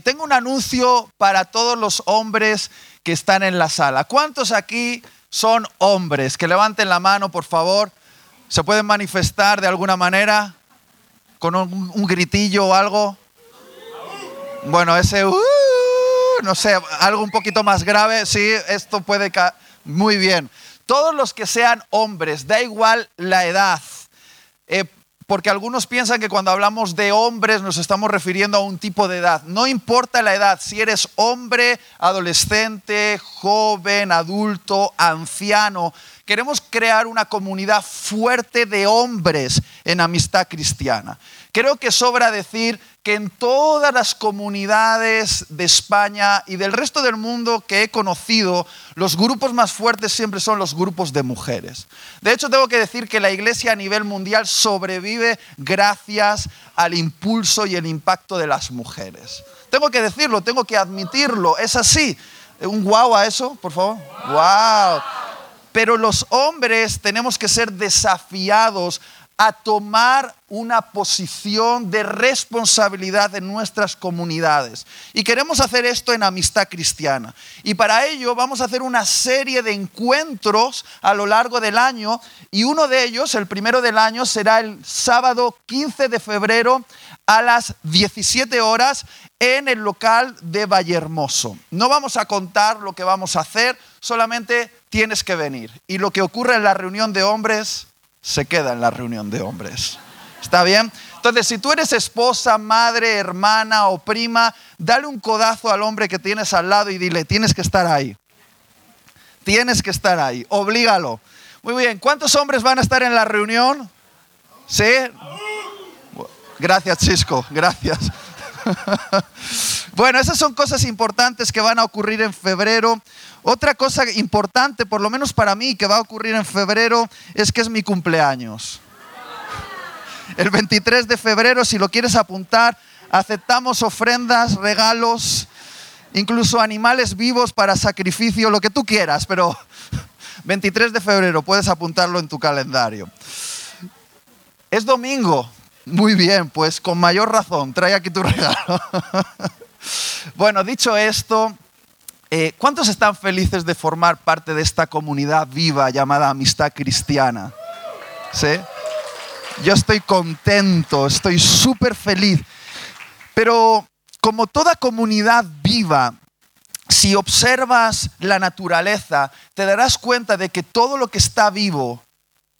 tengo un anuncio para todos los hombres que están en la sala. ¿Cuántos aquí son hombres? Que levanten la mano, por favor. ¿Se pueden manifestar de alguna manera? ¿Con un, gritillo o algo? Bueno, ese, uh, no sé, algo un poquito más grave. Sí, esto puede... Muy bien. Todos los que sean hombres, da igual la edad. Eh, porque algunos piensan que cuando hablamos de hombres nos estamos refiriendo a un tipo de edad. No importa la edad, si eres hombre, adolescente, joven, adulto, anciano, queremos crear una comunidad fuerte de hombres en amistad cristiana. Creo que sobra decir que en todas las comunidades de España y del resto del mundo que he conocido, los grupos más fuertes siempre son los grupos de mujeres. De hecho, tengo que decir que la iglesia a nivel mundial sobrevive gracias al impulso y el impacto de las mujeres. Tengo que decirlo, tengo que admitirlo, es así. Un guau a eso, por favor. Wow. Pero los hombres tenemos que ser desafiados a tomar una posición de responsabilidad en nuestras comunidades. Y queremos hacer esto en amistad cristiana. Y para ello vamos a hacer una serie de encuentros a lo largo del año. Y uno de ellos, el primero del año, será el sábado 15 de febrero a las 17 horas en el local de Vallehermoso. No vamos a contar lo que vamos a hacer, solamente tienes que venir. Y lo que ocurre en la reunión de hombres se queda en la reunión de hombres. ¿Está bien? Entonces, si tú eres esposa, madre, hermana o prima, dale un codazo al hombre que tienes al lado y dile, tienes que estar ahí. Tienes que estar ahí, oblígalo. Muy bien, ¿cuántos hombres van a estar en la reunión? ¿Sí? Gracias, Chisco, gracias. bueno, esas son cosas importantes que van a ocurrir en febrero. Otra cosa importante, por lo menos para mí, que va a ocurrir en febrero, es que es mi cumpleaños. El 23 de febrero, si lo quieres apuntar, aceptamos ofrendas, regalos, incluso animales vivos para sacrificio, lo que tú quieras, pero 23 de febrero puedes apuntarlo en tu calendario. Es domingo. Muy bien, pues con mayor razón, trae aquí tu regalo. bueno, dicho esto, eh, ¿Cuántos están felices de formar parte de esta comunidad viva llamada Amistad Cristiana? ¿Sí? Yo estoy contento, estoy súper feliz. Pero como toda comunidad viva, si observas la naturaleza, te darás cuenta de que todo lo que está vivo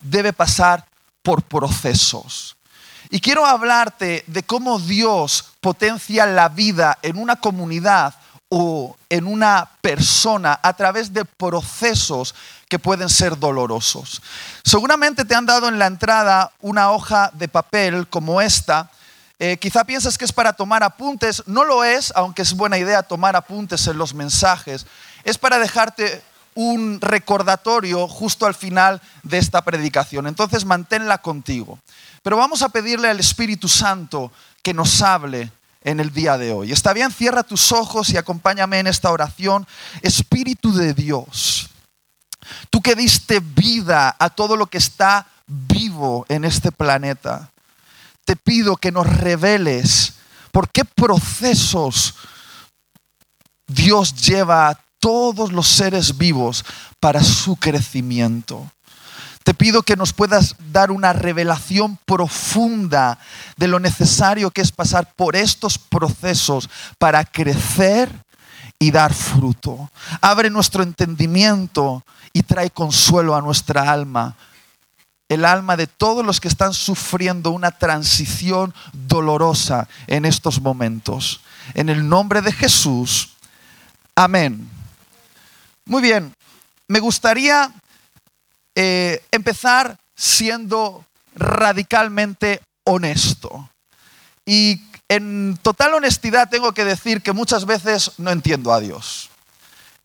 debe pasar por procesos. Y quiero hablarte de cómo Dios potencia la vida en una comunidad o en una persona a través de procesos que pueden ser dolorosos. Seguramente te han dado en la entrada una hoja de papel como esta. Eh, quizá piensas que es para tomar apuntes. No lo es, aunque es buena idea tomar apuntes en los mensajes. Es para dejarte un recordatorio justo al final de esta predicación. Entonces manténla contigo. Pero vamos a pedirle al Espíritu Santo que nos hable en el día de hoy. ¿Está bien? Cierra tus ojos y acompáñame en esta oración. Espíritu de Dios, tú que diste vida a todo lo que está vivo en este planeta, te pido que nos reveles por qué procesos Dios lleva a todos los seres vivos para su crecimiento. Te pido que nos puedas dar una revelación profunda de lo necesario que es pasar por estos procesos para crecer y dar fruto. Abre nuestro entendimiento y trae consuelo a nuestra alma. El alma de todos los que están sufriendo una transición dolorosa en estos momentos. En el nombre de Jesús. Amén. Muy bien. Me gustaría eh, empezar siendo radicalmente honesto. Y en total honestidad tengo que decir que muchas veces no entiendo a Dios.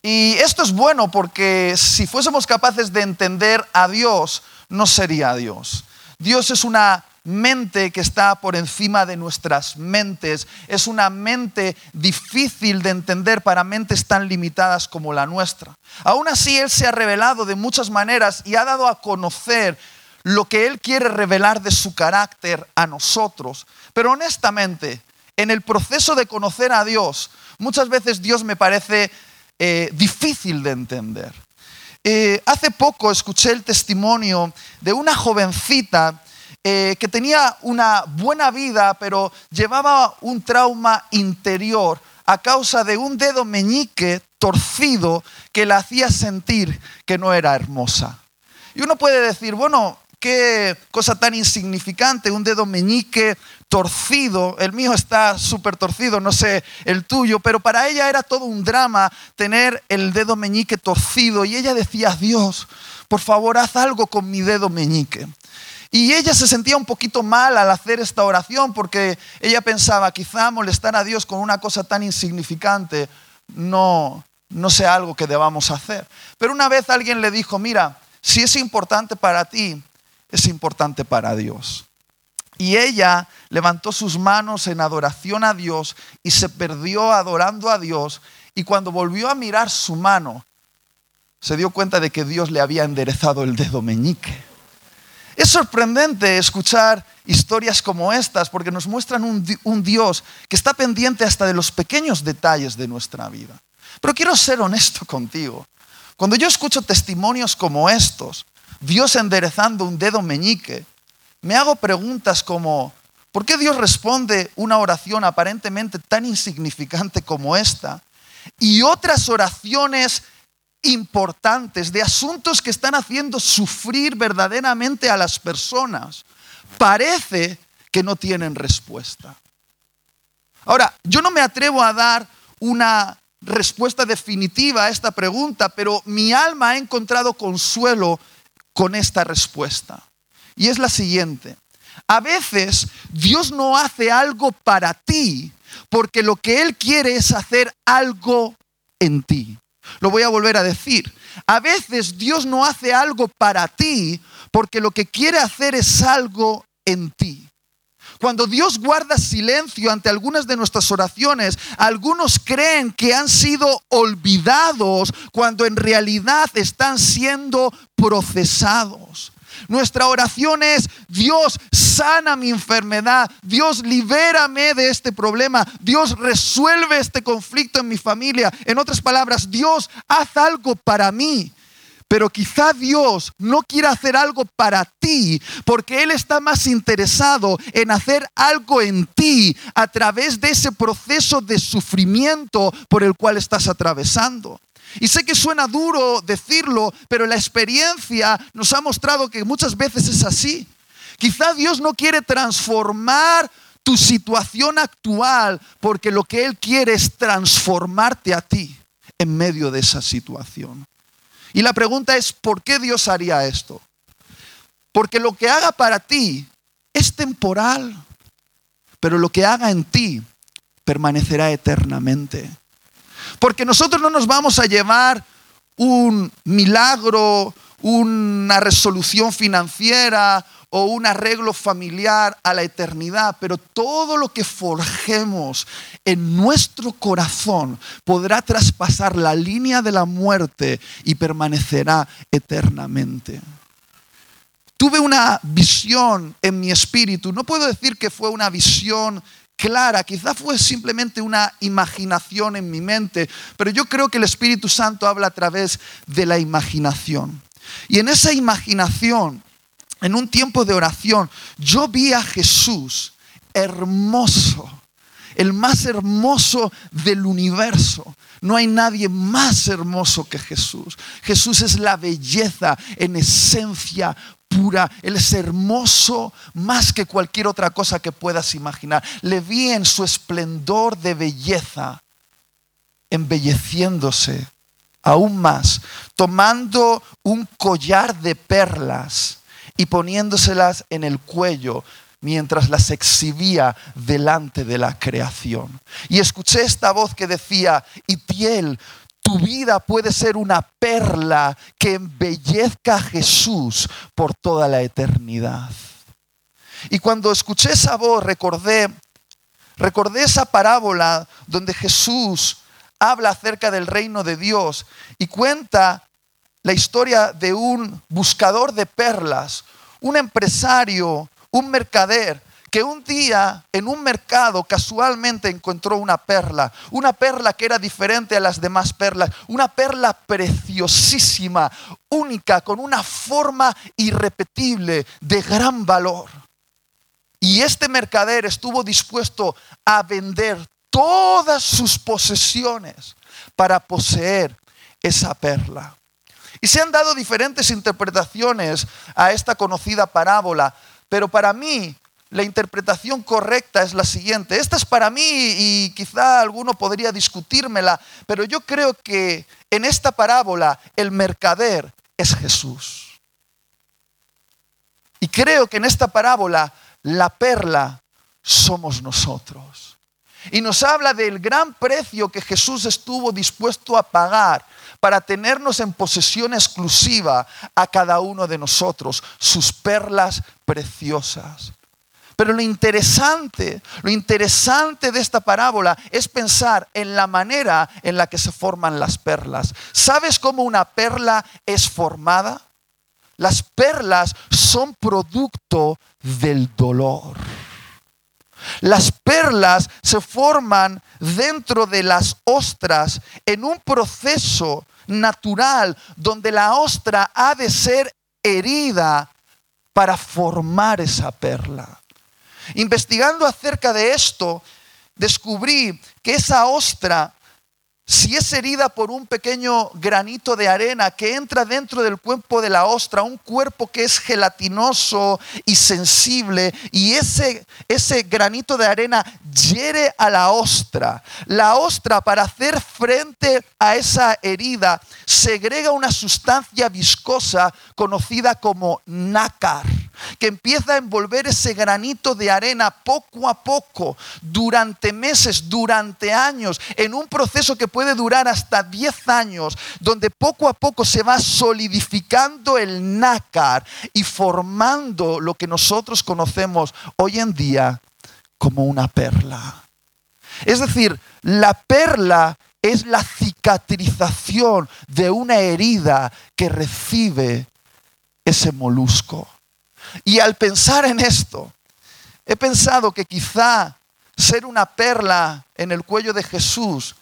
Y esto es bueno porque si fuésemos capaces de entender a Dios, no sería Dios. Dios es una mente que está por encima de nuestras mentes. Es una mente difícil de entender para mentes tan limitadas como la nuestra. Aún así, Él se ha revelado de muchas maneras y ha dado a conocer lo que Él quiere revelar de su carácter a nosotros. Pero honestamente, en el proceso de conocer a Dios, muchas veces Dios me parece eh, difícil de entender. Eh, hace poco escuché el testimonio de una jovencita eh, que tenía una buena vida, pero llevaba un trauma interior a causa de un dedo meñique torcido que la hacía sentir que no era hermosa. Y uno puede decir, bueno, qué cosa tan insignificante, un dedo meñique torcido, el mío está súper torcido, no sé el tuyo, pero para ella era todo un drama tener el dedo meñique torcido y ella decía, Dios, por favor, haz algo con mi dedo meñique. Y ella se sentía un poquito mal al hacer esta oración porque ella pensaba, quizá molestar a Dios con una cosa tan insignificante no, no sea algo que debamos hacer. Pero una vez alguien le dijo, mira, si es importante para ti, es importante para Dios. Y ella levantó sus manos en adoración a Dios y se perdió adorando a Dios. Y cuando volvió a mirar su mano, se dio cuenta de que Dios le había enderezado el dedo meñique. Es sorprendente escuchar historias como estas porque nos muestran un, Dios que está pendiente hasta de los pequeños detalles de nuestra vida. Pero quiero ser honesto contigo. Cuando yo escucho testimonios como estos, Dios enderezando un dedo meñique, me hago preguntas como, ¿por qué Dios responde una oración aparentemente tan insignificante como esta y otras oraciones importantes de asuntos que están haciendo sufrir verdaderamente a las personas? Parece que no tienen respuesta. Ahora, yo no me atrevo a dar una respuesta definitiva a esta pregunta, pero mi alma ha encontrado consuelo con esta respuesta. Y es la siguiente. A veces Dios no hace algo para ti porque lo que Él quiere es hacer algo en ti. Lo voy a volver a decir. A veces Dios no hace algo para ti porque lo que quiere hacer es algo en ti. Cuando Dios guarda silencio ante algunas de nuestras oraciones, algunos creen que han sido olvidados cuando en realidad están siendo procesados. Nuestra oración es, Dios, sana mi enfermedad, Dios, libérame de este problema, Dios, resuelve este conflicto en mi familia. En otras palabras, Dios, haz algo para mí. Pero quizá Dios no quiera hacer algo para ti porque Él está más interesado en hacer algo en ti a través de ese proceso de sufrimiento por el cual estás atravesando. Y sé que suena duro decirlo, pero la experiencia nos ha mostrado que muchas veces es así. Quizá Dios no quiere transformar tu situación actual porque lo que Él quiere es transformarte a ti en medio de esa situación. Y la pregunta es, ¿por qué Dios haría esto? Porque lo que haga para ti es temporal, pero lo que haga en ti permanecerá eternamente. Porque nosotros no nos vamos a llevar un milagro, una resolución financiera o un arreglo familiar a la eternidad, pero todo lo que forjemos en nuestro corazón podrá traspasar la línea de la muerte y permanecerá eternamente. Tuve una visión en mi espíritu, no puedo decir que fue una visión clara, quizá fue simplemente una imaginación en mi mente, pero yo creo que el Espíritu Santo habla a través de la imaginación. Y en esa imaginación, en un tiempo de oración, yo vi a Jesús hermoso, el más hermoso del universo. No hay nadie más hermoso que Jesús. Jesús es la belleza en esencia pura, Él es hermoso más que cualquier otra cosa que puedas imaginar. Le vi en su esplendor de belleza, embelleciéndose aún más, tomando un collar de perlas y poniéndoselas en el cuello mientras las exhibía delante de la creación. Y escuché esta voz que decía, y piel, tu vida puede ser una perla que embellezca a Jesús por toda la eternidad. Y cuando escuché esa voz recordé, recordé esa parábola donde Jesús habla acerca del reino de Dios y cuenta la historia de un buscador de perlas, un empresario, un mercader que un día en un mercado casualmente encontró una perla, una perla que era diferente a las demás perlas, una perla preciosísima, única, con una forma irrepetible, de gran valor. Y este mercader estuvo dispuesto a vender todas sus posesiones para poseer esa perla. Y se han dado diferentes interpretaciones a esta conocida parábola, pero para mí la interpretación correcta es la siguiente. Esta es para mí y quizá alguno podría discutírmela, pero yo creo que en esta parábola el mercader es Jesús. Y creo que en esta parábola la perla somos nosotros. Y nos habla del gran precio que Jesús estuvo dispuesto a pagar para tenernos en posesión exclusiva a cada uno de nosotros, sus perlas preciosas. Pero lo interesante, lo interesante de esta parábola es pensar en la manera en la que se forman las perlas. ¿Sabes cómo una perla es formada? Las perlas son producto del dolor. Las perlas se forman dentro de las ostras en un proceso natural donde la ostra ha de ser herida para formar esa perla. Investigando acerca de esto, descubrí que esa ostra si es herida por un pequeño granito de arena que entra dentro del cuerpo de la ostra, un cuerpo que es gelatinoso y sensible, y ese, ese granito de arena hiere a la ostra, la ostra para hacer frente a esa herida segrega una sustancia viscosa conocida como nácar que empieza a envolver ese granito de arena poco a poco, durante meses, durante años, en un proceso que puede durar hasta 10 años, donde poco a poco se va solidificando el nácar y formando lo que nosotros conocemos hoy en día como una perla. Es decir, la perla es la cicatrización de una herida que recibe ese molusco. Y al pensar en esto, he pensado que quizá ser una perla en el cuello de Jesús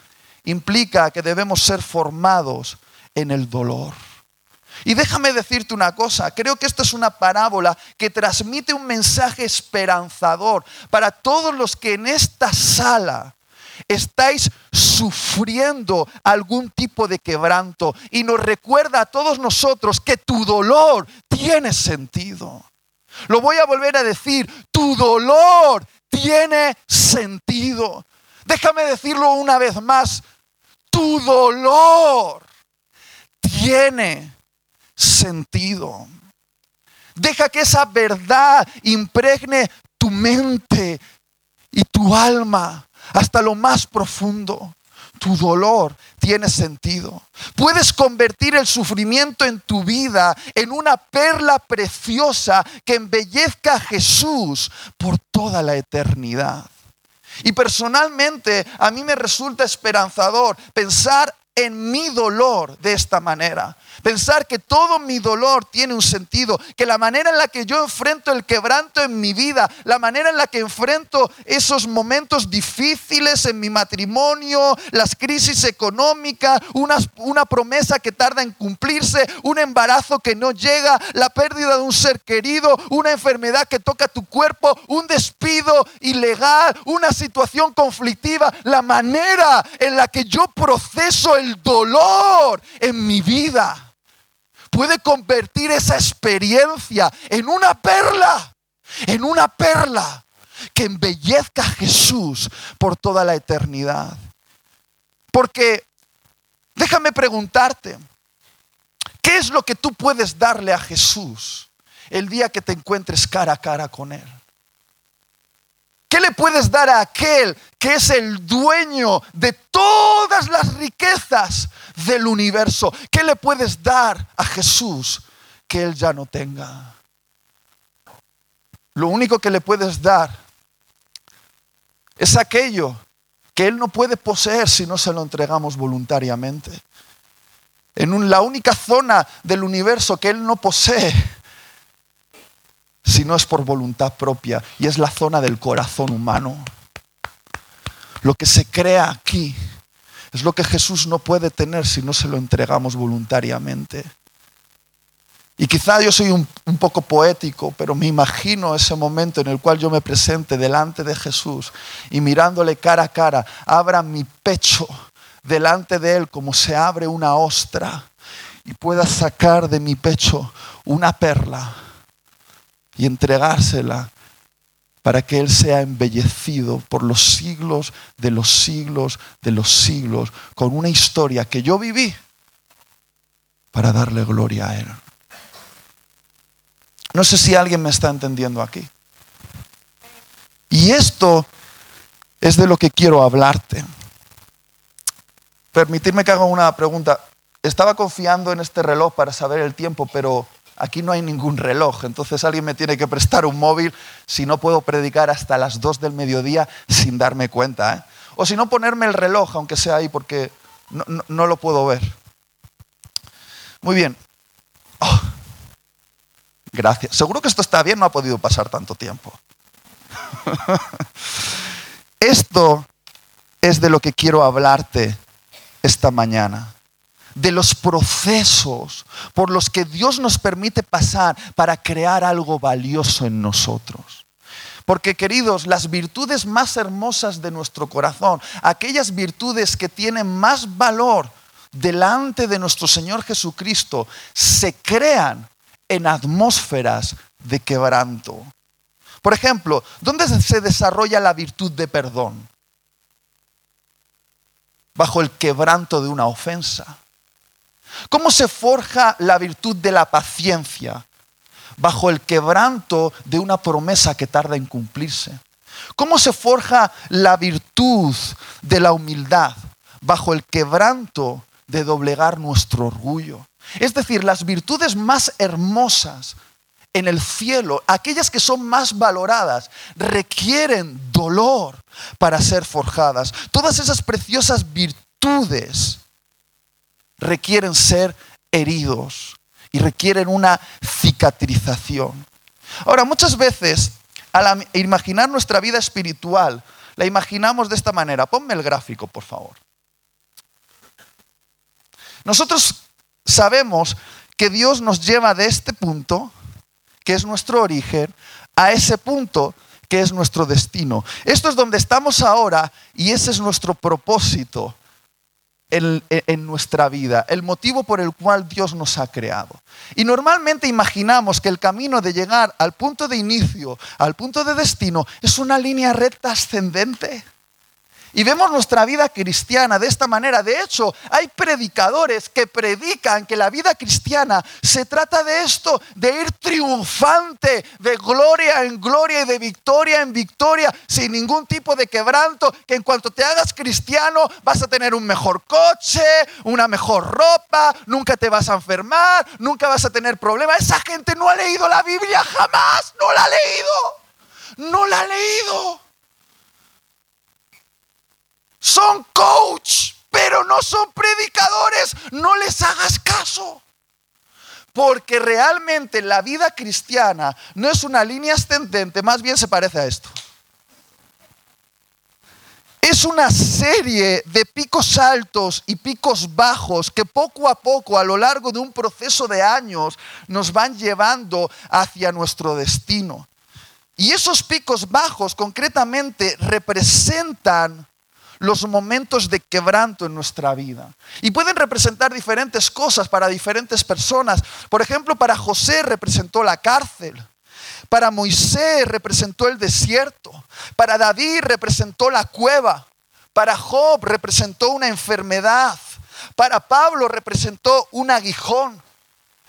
implica que debemos ser formados en el dolor. Y déjame decirte una cosa, creo que esta es una parábola que transmite un mensaje esperanzador para todos los que en esta sala estáis sufriendo algún tipo de quebranto y nos recuerda a todos nosotros que tu dolor tiene sentido. Lo voy a volver a decir, tu dolor tiene sentido. Déjame decirlo una vez más, tu dolor tiene sentido. Deja que esa verdad impregne tu mente y tu alma hasta lo más profundo tu dolor tiene sentido. Puedes convertir el sufrimiento en tu vida en una perla preciosa que embellezca a Jesús por toda la eternidad. Y personalmente a mí me resulta esperanzador pensar en mi dolor de esta manera. Pensar que todo mi dolor tiene un sentido, que la manera en la que yo enfrento el quebranto en mi vida, la manera en la que enfrento esos momentos difíciles en mi matrimonio, las crisis económicas, una, una promesa que tarda en cumplirse, un embarazo que no llega, la pérdida de un ser querido, una enfermedad que toca tu cuerpo, un despido ilegal, una situación conflictiva, la manera en la que yo proceso el dolor en mi vida puede convertir esa experiencia en una perla, en una perla que embellezca a Jesús por toda la eternidad. Porque déjame preguntarte, ¿qué es lo que tú puedes darle a Jesús el día que te encuentres cara a cara con Él? ¿Qué le puedes dar a aquel que es el dueño de todas las riquezas del universo? ¿Qué le puedes dar a Jesús que Él ya no tenga? Lo único que le puedes dar es aquello que Él no puede poseer si no se lo entregamos voluntariamente. En la única zona del universo que Él no posee si no es por voluntad propia y es la zona del corazón humano. Lo que se crea aquí es lo que Jesús no puede tener si no se lo entregamos voluntariamente. Y quizá yo soy un, poco poético, pero me imagino ese momento en el cual yo me presente delante de Jesús y mirándole cara a cara, abra mi pecho delante de Él como se abre una ostra y pueda sacar de mi pecho una perla y entregársela para que Él sea embellecido por los siglos de los siglos de los siglos con una historia que yo viví para darle gloria a Él. No sé si alguien me está entendiendo aquí. Y esto es de lo que quiero hablarte. Permitidme que haga una pregunta. Estaba confiando en este reloj para saber el tiempo, pero aquí no hay ningún reloj. Entonces alguien me tiene que prestar un móvil si no puedo predicar hasta las 2 del mediodía sin darme cuenta. ¿eh? O si no ponerme el reloj, aunque sea ahí, porque no, lo puedo ver. Muy bien. Oh, gracias. Seguro que esto está bien, no ha podido pasar tanto tiempo. esto es de lo que quiero hablarte esta mañana de los procesos por los que Dios nos permite pasar para crear algo valioso en nosotros. Porque queridos, las virtudes más hermosas de nuestro corazón, aquellas virtudes que tienen más valor delante de nuestro Señor Jesucristo, se crean en atmósferas de quebranto. Por ejemplo, ¿dónde se desarrolla la virtud de perdón? bajo el quebranto de una ofensa? ¿Cómo se forja la virtud de la paciencia bajo el quebranto de una promesa que tarda en cumplirse? ¿Cómo se forja la virtud de la humildad bajo el quebranto de doblegar nuestro orgullo? Es decir, las virtudes más hermosas en el cielo, aquellas que son más valoradas, requieren dolor para ser forjadas. Todas esas preciosas virtudes requieren ser heridos y requieren una cicatrización. Ahora, muchas veces, al imaginar nuestra vida espiritual, la imaginamos de esta manera. Ponme el gráfico, por favor. Nosotros sabemos que Dios nos lleva de este punto que es nuestro origen, a ese punto que es nuestro destino. Esto es donde estamos ahora y ese es nuestro propósito en, en, nuestra vida, el motivo por el cual Dios nos ha creado. Y normalmente imaginamos que el camino de llegar al punto de inicio, al punto de destino, es una línea recta ascendente. Y vemos nuestra vida cristiana de esta manera. De hecho, hay predicadores que predican que la vida cristiana se trata de esto, de ir triunfante, de gloria en gloria y de victoria en victoria, sin ningún tipo de quebranto, que en cuanto te hagas cristiano vas a tener un mejor coche, una mejor ropa, nunca te vas a enfermar, nunca vas a tener problemas. Esa gente no ha leído la Biblia jamás, no la ha leído, no la ha leído. Son coach, pero no son predicadores. No les hagas caso. Porque realmente la vida cristiana no es una línea ascendente, más bien se parece a esto. Es una serie de picos altos y picos bajos que poco a poco, a lo largo de un proceso de años, nos van llevando hacia nuestro destino. Y esos picos bajos concretamente representan los momentos de quebranto en nuestra vida. Y pueden representar diferentes cosas para diferentes personas. Por ejemplo, para José representó la cárcel. Para Moisés representó el desierto. Para David representó la cueva. Para Job representó una enfermedad. Para Pablo representó un aguijón.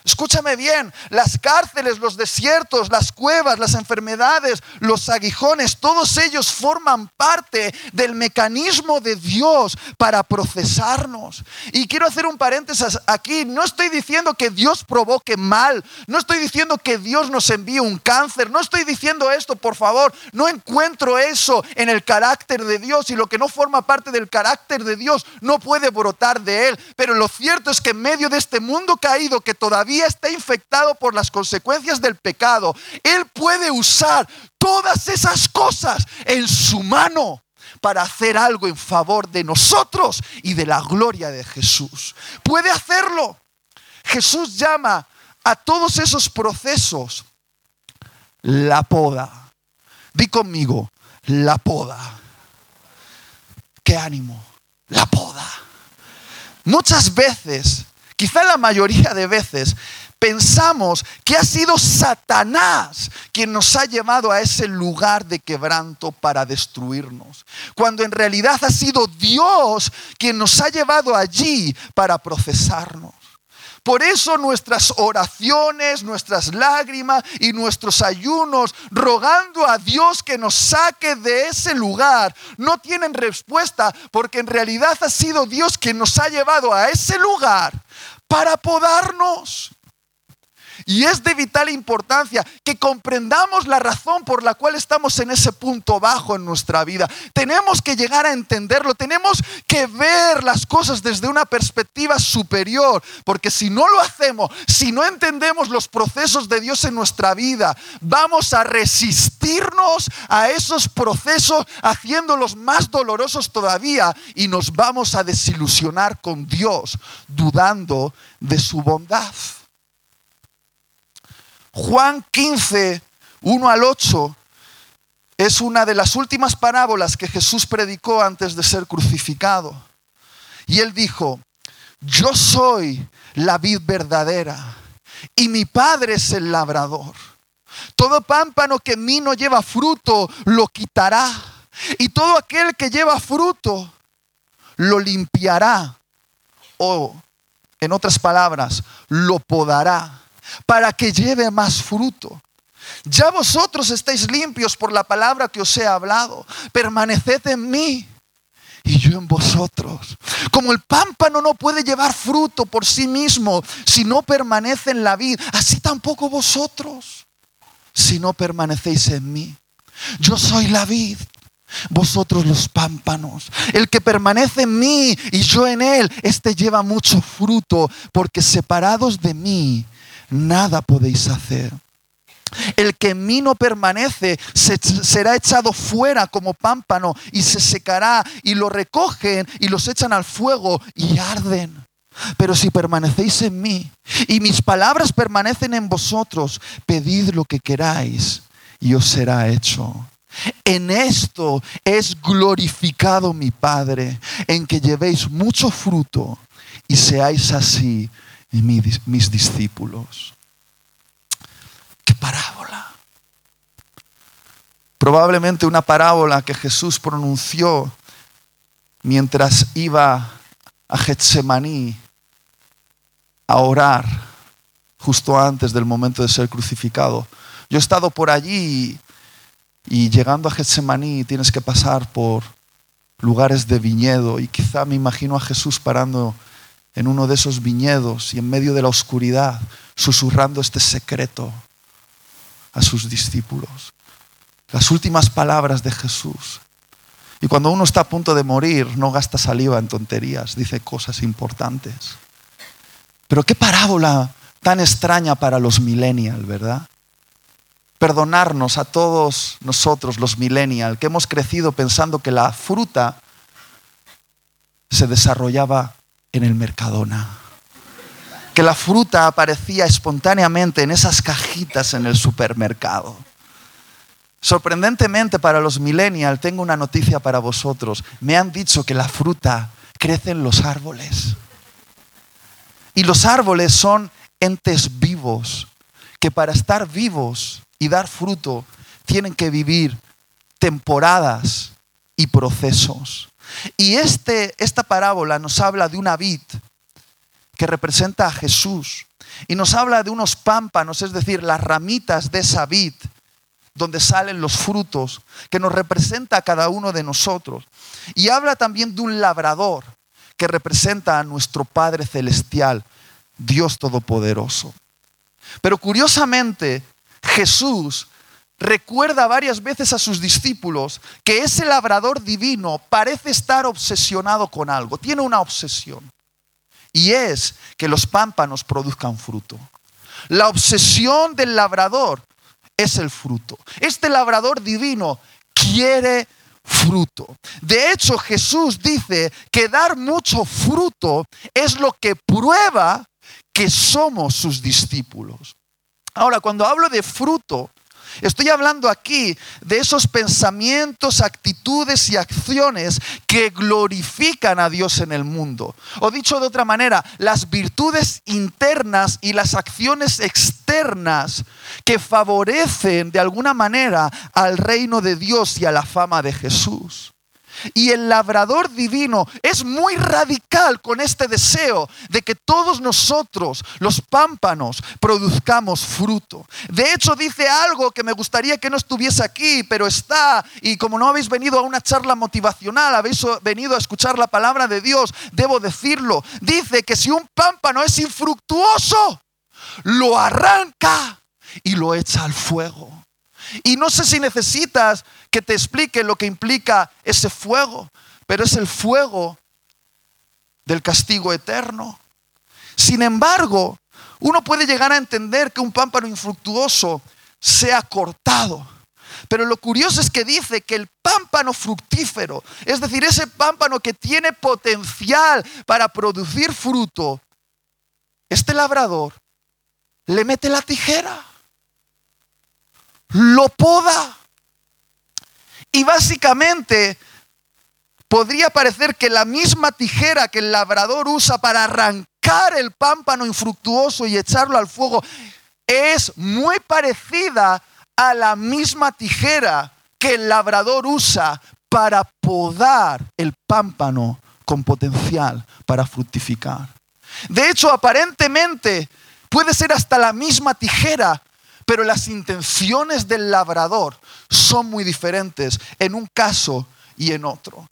Escúchame bien, las cárceles, los desiertos, las cuevas, las enfermedades, los aguijones, todos ellos forman parte del mecanismo de Dios para procesarnos. Y quiero hacer un paréntesis aquí, no estoy diciendo que Dios provoque mal, no estoy diciendo que Dios nos envíe un cáncer, no estoy diciendo esto, por favor, no encuentro eso en el carácter de Dios y lo que no forma parte del carácter de Dios no puede brotar de Él. Pero lo cierto es que en medio de este mundo caído que todavía está infectado por las consecuencias del pecado, Él puede usar todas esas cosas en su mano para hacer algo en favor de nosotros y de la gloria de Jesús. Puede hacerlo. Jesús llama a todos esos procesos la poda. Di conmigo, la poda. Qué ánimo, la poda. Muchas veces, quizá la mayoría de veces, pensamos que ha sido Satanás quien nos ha llevado a ese lugar de quebranto para destruirnos, cuando en realidad ha sido Dios quien nos ha llevado allí para procesarnos. Por eso nuestras oraciones, nuestras lágrimas y nuestros ayunos rogando a Dios que nos saque de ese lugar no tienen respuesta porque en realidad ha sido Dios quien nos ha llevado a ese lugar para podarnos. Y es de vital importancia que comprendamos la razón por la cual estamos en ese punto bajo en nuestra vida. Tenemos que llegar a entenderlo, tenemos que ver las cosas desde una perspectiva superior, porque si no lo hacemos, si no entendemos los procesos de Dios en nuestra vida, vamos a resistirnos a esos procesos haciéndolos más dolorosos todavía y nos vamos a desilusionar con Dios, dudando de su bondad. Juan 15, 1 al 8, es una de las últimas parábolas que Jesús predicó antes de ser crucificado. Y él dijo, yo soy la vid verdadera y mi padre es el labrador. Todo pámpano que en mí no lleva fruto lo quitará. Y todo aquel que lleva fruto lo limpiará. O, en otras palabras, lo podará para que lleve más fruto. Ya vosotros estáis limpios por la palabra que os he hablado. Permaneced en mí y yo en vosotros. Como el pámpano no puede llevar fruto por sí mismo si no permanece en la vid, así tampoco vosotros si no permanecéis en mí. Yo soy la vid, vosotros los pámpanos. El que permanece en mí y yo en él, este lleva mucho fruto, porque separados de mí nada podéis hacer. El que en mí no permanece será echado fuera como pámpano y se secará y lo recogen y los echan al fuego y arden. Pero si permanecéis en mí y mis palabras permanecen en vosotros, pedid lo que queráis y os será hecho. En esto es glorificado mi Padre, en que llevéis mucho fruto y seáis así mis discípulos. ¡Qué parábola! Probablemente una parábola que Jesús pronunció mientras iba a Getsemaní a orar justo antes del momento de ser crucificado. Yo he estado por allí y, y llegando a Getsemaní tienes que pasar por lugares de viñedo y quizá me imagino a Jesús parando en uno de esos viñedos y en medio de la oscuridad, susurrando este secreto a sus discípulos. Las últimas palabras de Jesús. Y cuando uno está a punto de morir, no gasta saliva en tonterías, dice cosas importantes. Pero qué parábola tan extraña para los millennials, ¿verdad? Perdonarnos a todos nosotros, los millennials, que hemos crecido pensando que la fruta se desarrollaba en el Mercadona. Que la fruta aparecía espontáneamente en esas cajitas en el supermercado. Sorprendentemente para los millennials, tengo una noticia para vosotros. Me han dicho que la fruta crece en los árboles. Y los árboles son entes vivos, que para estar vivos y dar fruto tienen que vivir temporadas y procesos. Y este, esta parábola nos habla de una vid que representa a Jesús y nos habla de unos pámpanos, es decir, las ramitas de esa vid donde salen los frutos, que nos representa a cada uno de nosotros. Y habla también de un labrador que representa a nuestro Padre Celestial, Dios Todopoderoso. Pero curiosamente, Jesús recuerda varias veces a sus discípulos que ese labrador divino parece estar obsesionado con algo, tiene una obsesión. Y es que los pámpanos produzcan fruto. La obsesión del labrador es el fruto. Este labrador divino quiere fruto. De hecho, Jesús dice que dar mucho fruto es lo que prueba que somos sus discípulos. Ahora, cuando hablo de fruto, Estoy hablando aquí de esos pensamientos, actitudes y acciones que glorifican a Dios en el mundo. O dicho de otra manera, las virtudes internas y las acciones externas que favorecen de alguna manera al reino de Dios y a la fama de Jesús. Y el labrador divino es muy radical con este deseo de que todos nosotros, los pámpanos, produzcamos fruto. De hecho, dice algo que me gustaría que no estuviese aquí, pero está. Y como no habéis venido a una charla motivacional, habéis venido a escuchar la palabra de Dios, debo decirlo. Dice que si un pámpano es infructuoso, lo arranca y lo echa al fuego. Y no sé si necesitas que te explique lo que implica ese fuego, pero es el fuego del castigo eterno. Sin embargo, uno puede llegar a entender que un pámpano infructuoso sea cortado. Pero lo curioso es que dice que el pámpano fructífero, es decir, ese pámpano que tiene potencial para producir fruto, este labrador le mete la tijera lo poda. Y básicamente podría parecer que la misma tijera que el labrador usa para arrancar el pámpano infructuoso y echarlo al fuego es muy parecida a la misma tijera que el labrador usa para podar el pámpano con potencial para fructificar. De hecho, aparentemente puede ser hasta la misma tijera pero las intenciones del labrador son muy diferentes en un caso y en otro.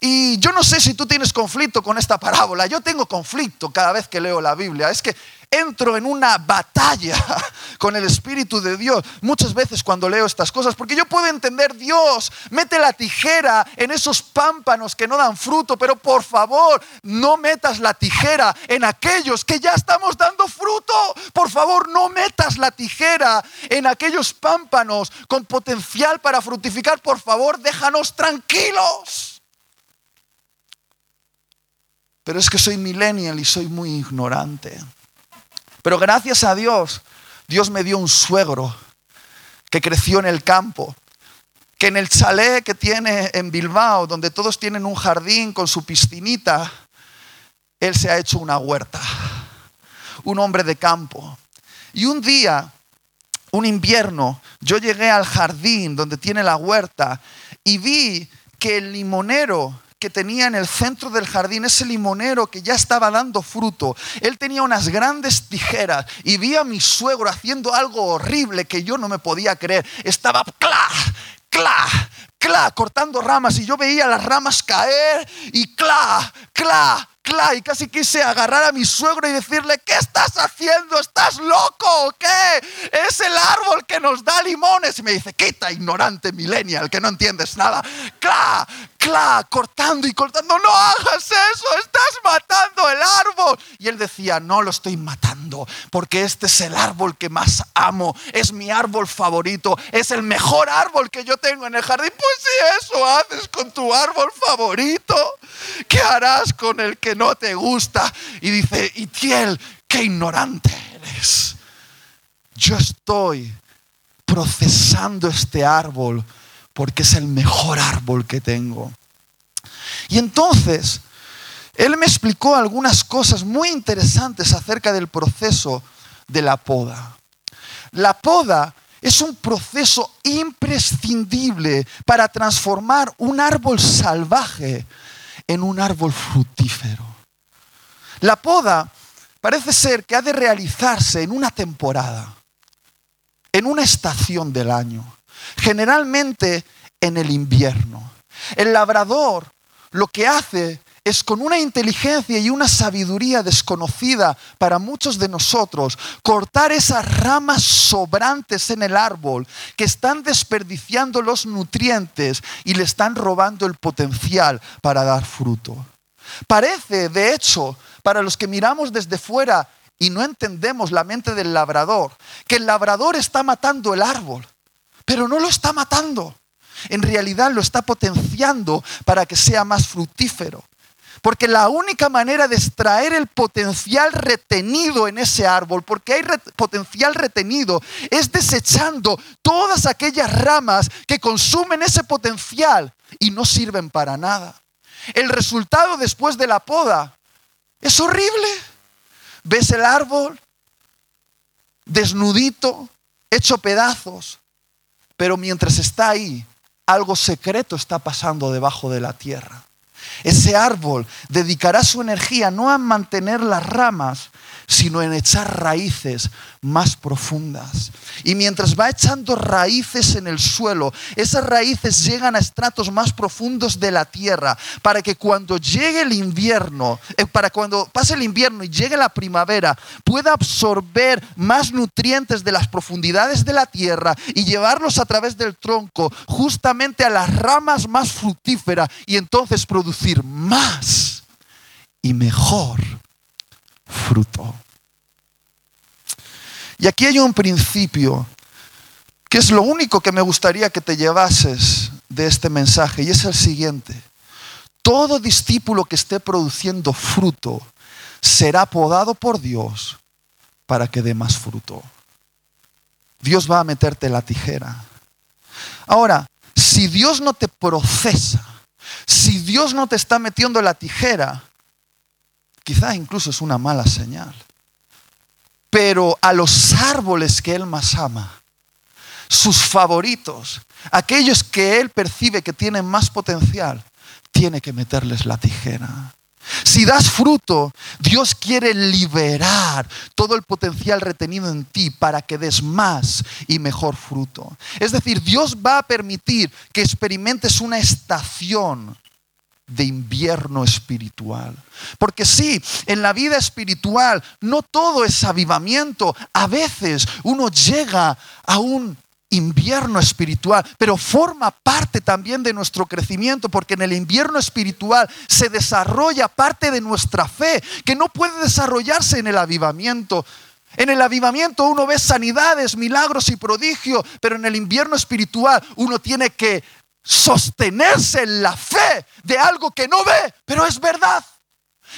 Y yo no sé si tú tienes conflicto con esta parábola. Yo tengo conflicto cada vez que leo la Biblia. Es que entro en una batalla con el Espíritu de Dios muchas veces cuando leo estas cosas, porque yo puedo entender, Dios, mete la tijera en esos pámpanos que no dan fruto, pero por favor, no metas la tijera en aquellos que ya estamos dando fruto. Por favor, no metas la tijera en aquellos pámpanos con potencial para fructificar. Por favor, déjanos tranquilos. Pero es que soy millennial y soy muy ignorante. Pero gracias a Dios, Dios me dio un suegro que creció en el campo, que en el chalet que tiene en Bilbao, donde todos tienen un jardín con su piscinita, él se ha hecho una huerta, un hombre de campo. Y un día, un invierno, yo llegué al jardín donde tiene la huerta y vi que el limonero que tenía en el centro del jardín, ese limonero que ya estaba dando fruto, él tenía unas grandes tijeras y vi a mi suegro haciendo algo horrible que yo no me podía creer. Estaba cla, cla, cla, cortando ramas y yo veía las ramas caer y cla, cla, y casi quise agarrar a mi suegro y decirle, ¿qué estás haciendo? ¿Estás loco qué? Es el árbol que nos da limones. Y me dice, quita, ignorante millennial, que no entiendes nada. ¡Cla! ¡Cla! Cortando y cortando. No hagas eso, estás matando el árbol. Él decía, no lo estoy matando, porque este es el árbol que más amo. Es mi árbol favorito. Es el mejor árbol que yo tengo en el jardín. Pues si eso haces con tu árbol favorito, ¿qué harás con el que no te gusta. Y dice, Itiel, qué ignorante eres. Yo estoy procesando este árbol porque es el mejor árbol que tengo. Y entonces, él me explicó algunas cosas muy interesantes acerca del proceso de la poda. La poda es un proceso imprescindible para transformar un árbol salvaje en un árbol fructífero. La poda parece ser que ha de realizarse en una temporada, en una estación del año, generalmente en el invierno. El labrador lo que hace es con una inteligencia y una sabiduría desconocida para muchos de nosotros, cortar esas ramas sobrantes en el árbol que están desperdiciando los nutrientes y le están robando el potencial para dar fruto. Parece, de hecho, para los que miramos desde fuera, y no entendemos la mente del labrador, que el labrador está matando el árbol, pero no lo está matando. En realidad lo está potenciando para que sea más fructífero. Porque la única manera de extraer el potencial retenido en ese árbol, porque hay potencial retenido, es desechando todas aquellas ramas que consumen ese potencial y no sirven para nada. El resultado después de la poda es horrible. Ves el árbol desnudito, hecho pedazos, pero mientras está ahí, algo secreto está pasando debajo de la tierra. Ese árbol dedicará su energía no a mantener las ramas, sino en echar raíces más profundas. Y mientras va echando raíces en el suelo, esas raíces llegan a estratos más profundos de la tierra, para que cuando llegue el invierno, eh, para cuando pase el invierno y llegue la primavera, pueda absorber más nutrientes de las profundidades de la tierra y llevarlos a través del tronco justamente a las ramas más fructíferas y entonces producir más y mejor fruto. Y aquí hay un principio que es lo único que me gustaría que te llevases de este mensaje y es el siguiente. Todo discípulo que esté produciendo fruto será podado por Dios para que dé más fruto. Dios va a meterte la tijera. Ahora, si Dios no te procesa, si Dios no te está metiendo la tijera, Quizás incluso es una mala señal. Pero a los árboles que Él más ama, sus favoritos, aquellos que Él percibe que tienen más potencial, tiene que meterles la tijera. Si das fruto, Dios quiere liberar todo el potencial retenido en ti para que des más y mejor fruto. Es decir, Dios va a permitir que experimentes una estación de invierno espiritual. Porque sí, en la vida espiritual no todo es avivamiento. A veces uno llega a un invierno espiritual, pero forma parte también de nuestro crecimiento, porque en el invierno espiritual se desarrolla parte de nuestra fe, que no puede desarrollarse en el avivamiento. En el avivamiento uno ve sanidades, milagros y prodigios, pero en el invierno espiritual uno tiene que sostenerse en la fe de algo que no ve, pero es verdad.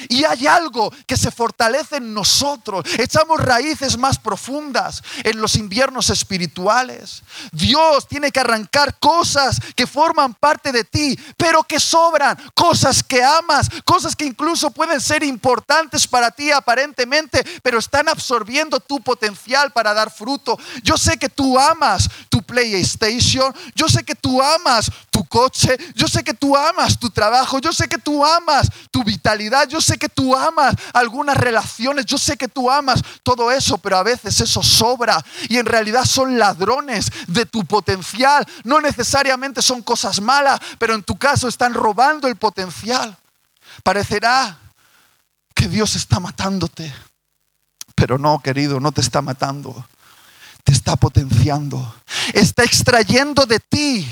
Y hay algo que se fortalece en nosotros. Echamos raíces más profundas en los inviernos espirituales. Dios tiene que arrancar cosas que forman parte de ti, pero que sobran. Cosas que amas, cosas que incluso pueden ser importantes para ti aparentemente, pero están absorbiendo tu potencial para dar fruto. Yo sé que tú amas tu PlayStation. Yo sé que tú amas tu coche. Yo sé que tú amas tu trabajo. Yo sé que tú amas tu vitalidad. Yo que tú amas algunas relaciones, yo sé que tú amas todo eso, pero a veces eso sobra y en realidad son ladrones de tu potencial. No necesariamente son cosas malas, pero en tu caso están robando el potencial. Parecerá que Dios está matándote, pero no, querido, no te está matando, te está potenciando, está extrayendo de ti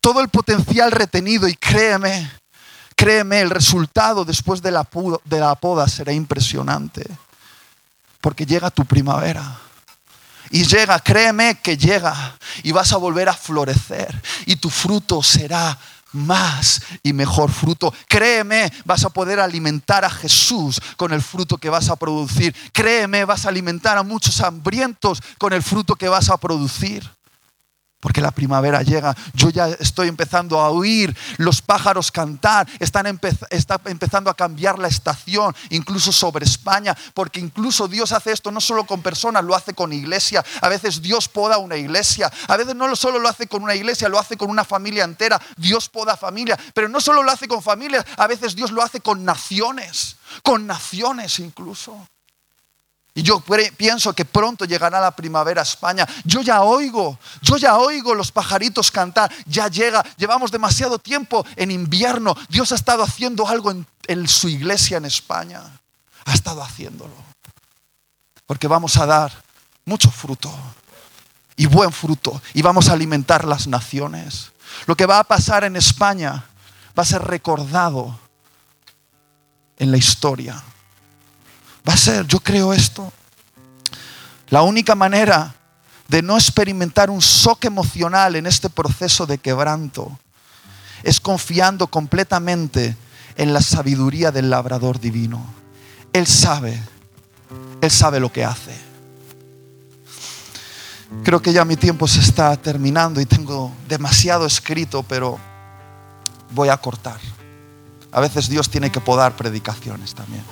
todo el potencial retenido y créeme, Créeme, el resultado después de la, poda será impresionante. Porque llega tu primavera. Y llega, créeme que llega. Y vas a volver a florecer. Y tu fruto será más y mejor fruto. Créeme, vas a poder alimentar a Jesús con el fruto que vas a producir. Créeme, vas a alimentar a muchos hambrientos con el fruto que vas a producir porque la primavera llega. Yo ya estoy empezando a oír los pájaros cantar, están está empezando a cambiar la estación, incluso sobre España, porque incluso Dios hace esto no solo con personas, lo hace con iglesia. A veces Dios poda una iglesia, a veces no solo lo hace con una iglesia, lo hace con una familia entera. Dios poda familia, pero no solo lo hace con familias, a veces Dios lo hace con naciones, con naciones incluso. Y yo pienso que pronto llegará la primavera a España. Yo ya oigo, yo ya oigo los pajaritos cantar. Ya llega, llevamos demasiado tiempo en invierno. Dios ha estado haciendo algo en, en su iglesia en España. Ha estado haciéndolo. Porque vamos a dar mucho fruto y buen fruto y vamos a alimentar las naciones. Lo que va a pasar en España va a ser recordado en la historia Va a ser, yo creo esto. La única manera de no experimentar un shock emocional en este proceso de quebranto es confiando completamente en la sabiduría del labrador divino. Él sabe, Él sabe lo que hace. Creo que ya mi tiempo se está terminando y tengo demasiado escrito, pero voy a cortar. A veces Dios tiene que podar predicaciones también.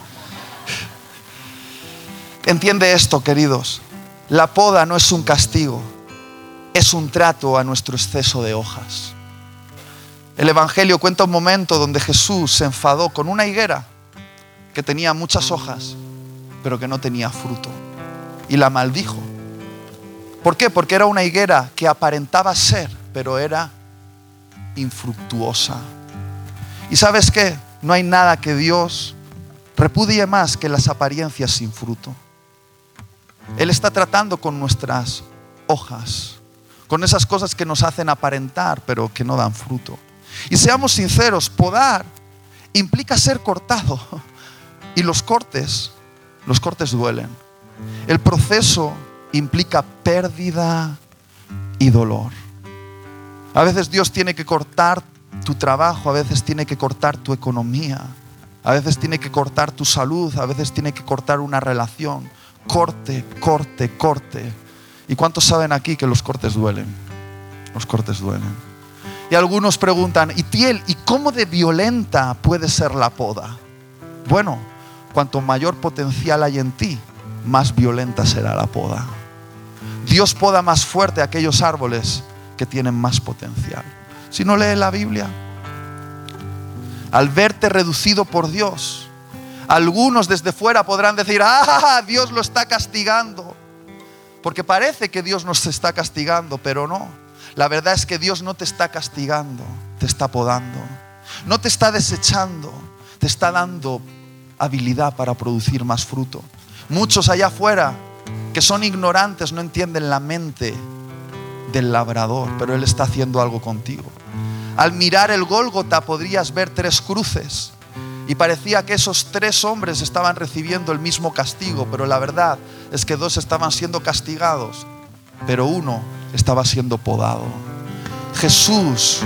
Entiende esto, queridos. La poda no es un castigo, es un trato a nuestro exceso de hojas. El Evangelio cuenta un momento donde Jesús se enfadó con una higuera que tenía muchas hojas, pero que no tenía fruto. Y la maldijo. ¿Por qué? Porque era una higuera que aparentaba ser, pero era infructuosa. ¿Y sabes qué? No hay nada que Dios repudie más que las apariencias sin fruto. Él está tratando con nuestras hojas, con esas cosas que nos hacen aparentar, pero que no dan fruto. Y seamos sinceros, podar implica ser cortado. Y los cortes, los cortes duelen. El proceso implica pérdida y dolor. A veces Dios tiene que cortar tu trabajo, a veces tiene que cortar tu economía, a veces tiene que cortar tu salud, a veces tiene que cortar una relación. Corte, corte, corte. ¿Y cuántos saben aquí que los cortes duelen? Los cortes duelen. Y algunos preguntan, ¿y Tiel, ¿y cómo de violenta puede ser la poda? Bueno, cuanto mayor potencial hay en ti, más violenta será la poda. Dios poda más fuerte aquellos árboles que tienen más potencial. Si no lees la Biblia, al verte reducido por Dios, algunos desde fuera podrán decir, ah, Dios lo está castigando. Porque parece que Dios nos está castigando, pero no. La verdad es que Dios no te está castigando, te está podando. No te está desechando, te está dando habilidad para producir más fruto. Muchos allá afuera que son ignorantes no entienden la mente del labrador, pero Él está haciendo algo contigo. Al mirar el Gólgota podrías ver tres cruces y parecía que esos tres hombres estaban recibiendo el mismo castigo, pero la verdad es que dos estaban siendo castigados, pero uno estaba siendo podado. Jesús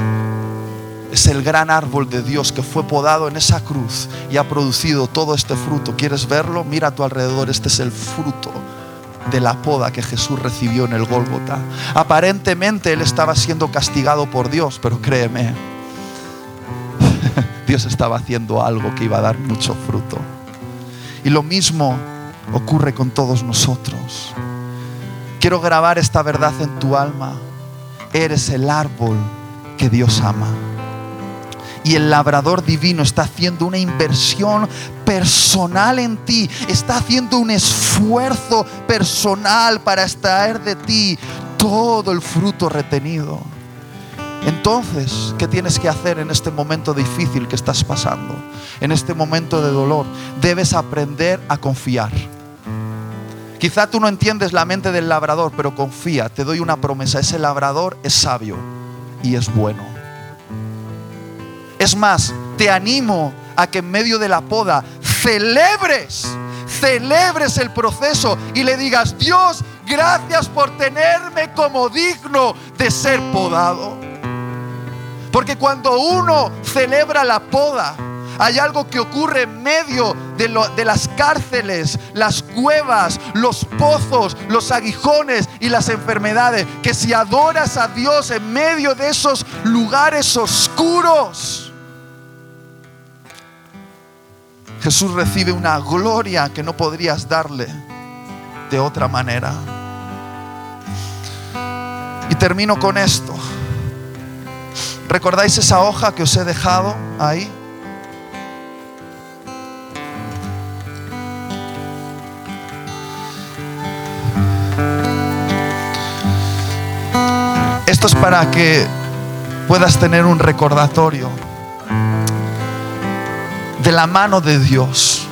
es el gran árbol de Dios que fue podado en esa cruz y ha producido todo este fruto. ¿Quieres verlo? Mira a tu alrededor, este es el fruto de la poda que Jesús recibió en el Gólgota. Aparentemente él estaba siendo castigado por Dios, pero créeme, Dios estaba haciendo algo que iba a dar mucho fruto. Y lo mismo ocurre con todos nosotros. Quiero grabar esta verdad en tu alma. Eres el árbol que Dios ama. Y el labrador divino está haciendo una inversión personal en ti. Está haciendo un esfuerzo personal para extraer de ti todo el fruto retenido. Entonces, ¿qué tienes que hacer en este momento difícil que estás pasando? En este momento de dolor. Debes aprender a confiar. Quizá tú no entiendes la mente del labrador, pero confía, te doy una promesa, ese labrador es sabio y es bueno. Es más, te animo a que en medio de la poda celebres, celebres el proceso y le digas, Dios, gracias por tenerme como digno de ser podado. Porque cuando uno celebra la poda, hay algo que ocurre en medio de, las cárceles, las cuevas, los pozos, los aguijones y las enfermedades. Que si adoras a Dios en medio de esos lugares oscuros, Jesús recibe una gloria que no podrías darle de otra manera. Y termino con esto. ¿Recordáis esa hoja que os he dejado ahí? Esto es para que puedas tener un recordatorio de la mano de Dios.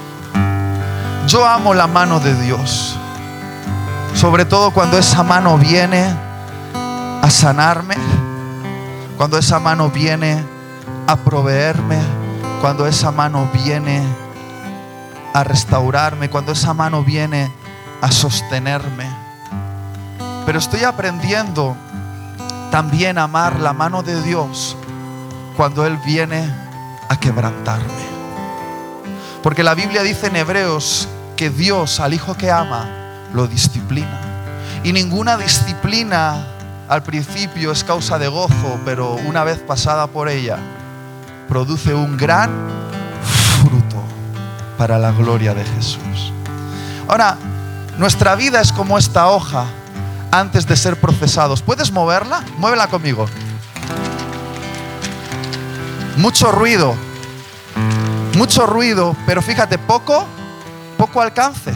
Yo amo la mano de Dios. Sobre todo cuando esa mano viene a sanarme, cuando esa mano viene a proveerme, cuando esa mano viene a restaurarme, cuando esa mano viene a sostenerme. Pero estoy aprendiendo también a amar la mano de Dios cuando Él viene a quebrantarme. Porque la Biblia dice en Hebreos que Dios al hijo que ama lo disciplina. Y ninguna disciplina al principio es causa de gozo, pero una vez pasada por ella, produce un gran fruto para la gloria de Jesús. Ahora, nuestra vida es como esta hoja antes de ser procesados. ¿Puedes moverla? Muévela conmigo. Mucho ruido, mucho ruido, pero fíjate, poco, poco alcance.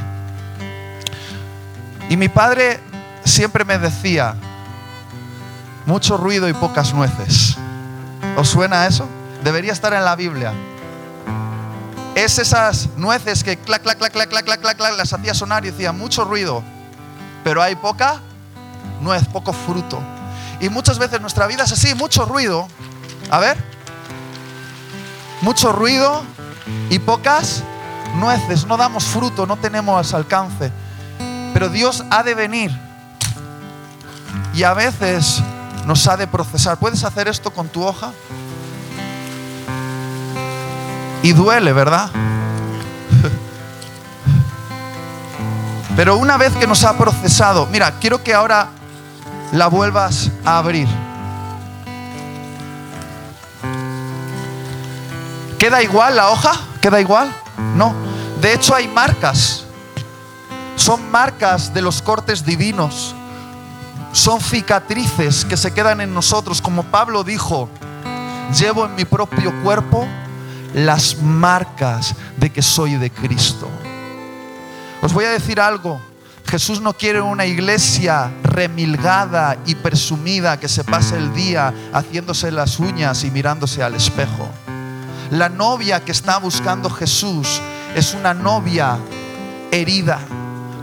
Y mi padre siempre me decía, mucho ruido y pocas nueces. ¿Os suena eso? Debería estar en la Biblia. Es esas nueces que clac, clac, clac, clac, clac, clac, clac, las hacía sonar y decía mucho ruido, pero hay poca nuez, poco fruto. Y muchas veces nuestra vida es así, mucho ruido. A ver, mucho ruido y pocas nueces, no damos fruto, no tenemos alcance. Pero Dios ha de venir. Y a veces nos ha de procesar. ¿Puedes hacer esto con tu hoja? Y duele, ¿verdad? Pero una vez que nos ha procesado, mira, quiero que ahora la vuelvas a abrir. ¿Queda igual la hoja? ¿Queda igual? No. De hecho hay marcas. Son marcas de los cortes divinos son cicatrices que se quedan en nosotros, como Pablo dijo, llevo en mi propio cuerpo las marcas de que soy de Cristo. Os voy a decir algo, Jesús no quiere una iglesia remilgada y presumida que se pase el día haciéndose las uñas y mirándose al espejo. La novia que está buscando Jesús es una novia herida,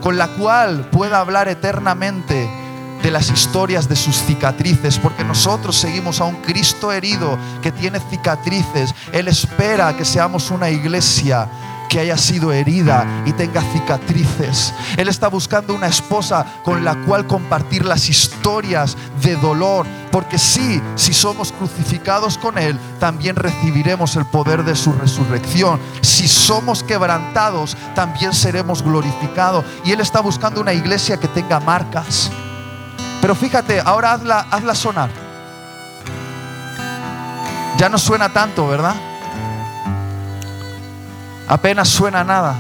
con la cual pueda hablar eternamente de las historias de sus cicatrices, porque nosotros seguimos a un Cristo herido que tiene cicatrices. Él espera que seamos una iglesia que haya sido herida y tenga cicatrices. Él está buscando una esposa con la cual compartir las historias de dolor, porque sí, si somos crucificados con Él, también recibiremos el poder de su resurrección. Si somos quebrantados, también seremos glorificados. Y Él está buscando una iglesia que tenga marcas pero fíjate, ahora hazla, hazla sonar. Ya no suena tanto, ¿verdad? Apenas suena nada.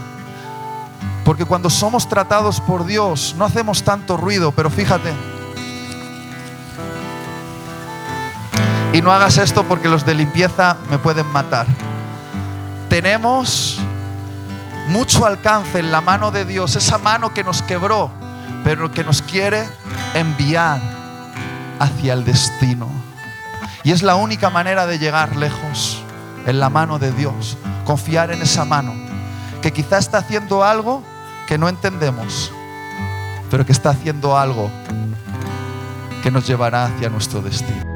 Porque cuando somos tratados por Dios no hacemos tanto ruido, pero fíjate. Y no hagas esto porque los de limpieza me pueden matar. Tenemos mucho alcance en la mano de Dios, esa mano que nos quebró, pero que nos quiere enviar hacia el destino. Y es la única manera de llegar lejos, en la mano de Dios. Confiar en esa mano, que quizá está haciendo algo que no entendemos, pero que está haciendo algo que nos llevará hacia nuestro destino.